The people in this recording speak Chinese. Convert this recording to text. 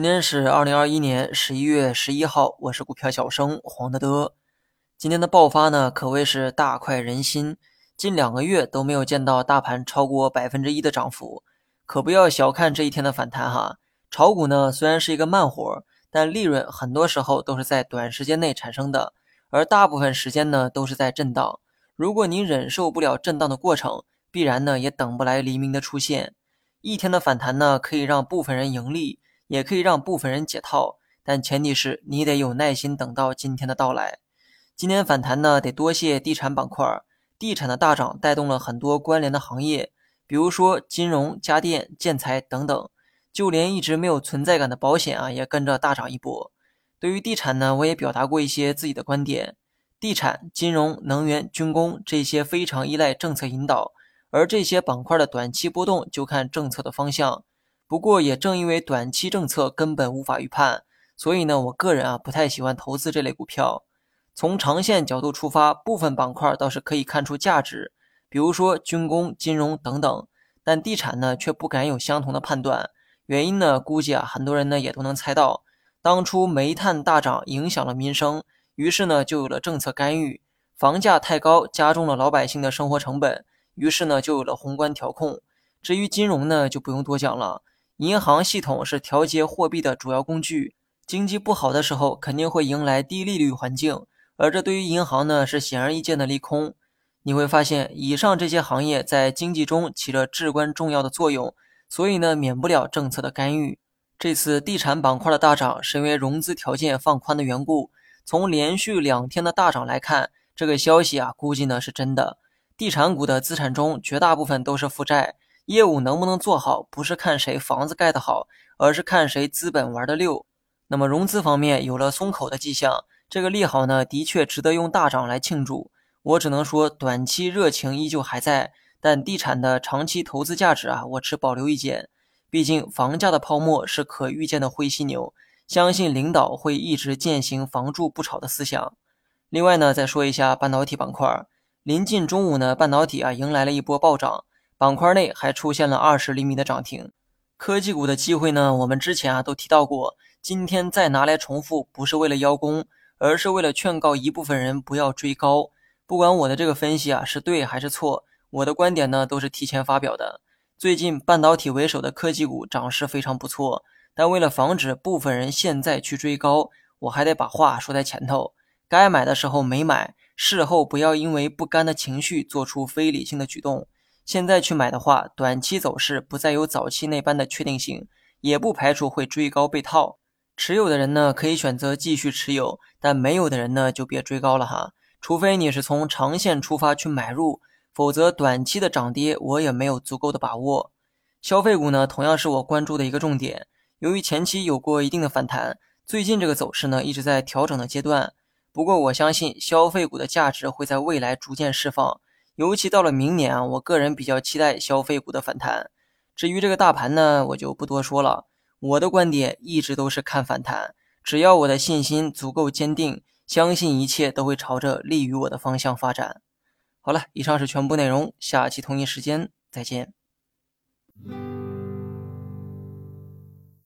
今天是二零二一年十一月十一号，我是股票小生黄德德。今天的爆发呢，可谓是大快人心。近两个月都没有见到大盘超过百分之一的涨幅，可不要小看这一天的反弹哈。炒股呢虽然是一个慢活，但利润很多时候都是在短时间内产生的，而大部分时间呢都是在震荡。如果您忍受不了震荡的过程，必然呢也等不来黎明的出现。一天的反弹呢，可以让部分人盈利。也可以让部分人解套，但前提是你得有耐心等到今天的到来。今天反弹呢，得多谢地产板块，地产的大涨带动了很多关联的行业，比如说金融、家电、建材等等，就连一直没有存在感的保险啊，也跟着大涨一波。对于地产呢，我也表达过一些自己的观点：地产、金融、能源、军工这些非常依赖政策引导，而这些板块的短期波动就看政策的方向。不过也正因为短期政策根本无法预判，所以呢，我个人啊不太喜欢投资这类股票。从长线角度出发，部分板块倒是可以看出价值，比如说军工、金融等等。但地产呢，却不敢有相同的判断。原因呢，估计啊很多人呢也都能猜到，当初煤炭大涨影响了民生，于是呢就有了政策干预；房价太高加重了老百姓的生活成本，于是呢就有了宏观调控。至于金融呢，就不用多讲了。银行系统是调节货币的主要工具，经济不好的时候肯定会迎来低利率环境，而这对于银行呢是显而易见的利空。你会发现，以上这些行业在经济中起着至关重要的作用，所以呢免不了政策的干预。这次地产板块的大涨是因为融资条件放宽的缘故。从连续两天的大涨来看，这个消息啊估计呢是真的。地产股的资产中绝大部分都是负债。业务能不能做好，不是看谁房子盖得好，而是看谁资本玩得溜。那么融资方面有了松口的迹象，这个利好呢，的确值得用大涨来庆祝。我只能说，短期热情依旧还在，但地产的长期投资价值啊，我持保留意见。毕竟房价的泡沫是可预见的灰犀牛，相信领导会一直践行房住不炒的思想。另外呢，再说一下半导体板块，临近中午呢，半导体啊迎来了一波暴涨。板块内还出现了二十厘米的涨停，科技股的机会呢？我们之前啊都提到过，今天再拿来重复，不是为了邀功，而是为了劝告一部分人不要追高。不管我的这个分析啊是对还是错，我的观点呢都是提前发表的。最近半导体为首的科技股涨势非常不错，但为了防止部分人现在去追高，我还得把话说在前头：该买的时候没买，事后不要因为不甘的情绪做出非理性的举动。现在去买的话，短期走势不再有早期那般的确定性，也不排除会追高被套。持有的人呢，可以选择继续持有，但没有的人呢，就别追高了哈。除非你是从长线出发去买入，否则短期的涨跌我也没有足够的把握。消费股呢，同样是我关注的一个重点。由于前期有过一定的反弹，最近这个走势呢，一直在调整的阶段。不过我相信消费股的价值会在未来逐渐释放。尤其到了明年啊，我个人比较期待消费股的反弹。至于这个大盘呢，我就不多说了。我的观点一直都是看反弹，只要我的信心足够坚定，相信一切都会朝着利于我的方向发展。好了，以上是全部内容，下期同一时间再见。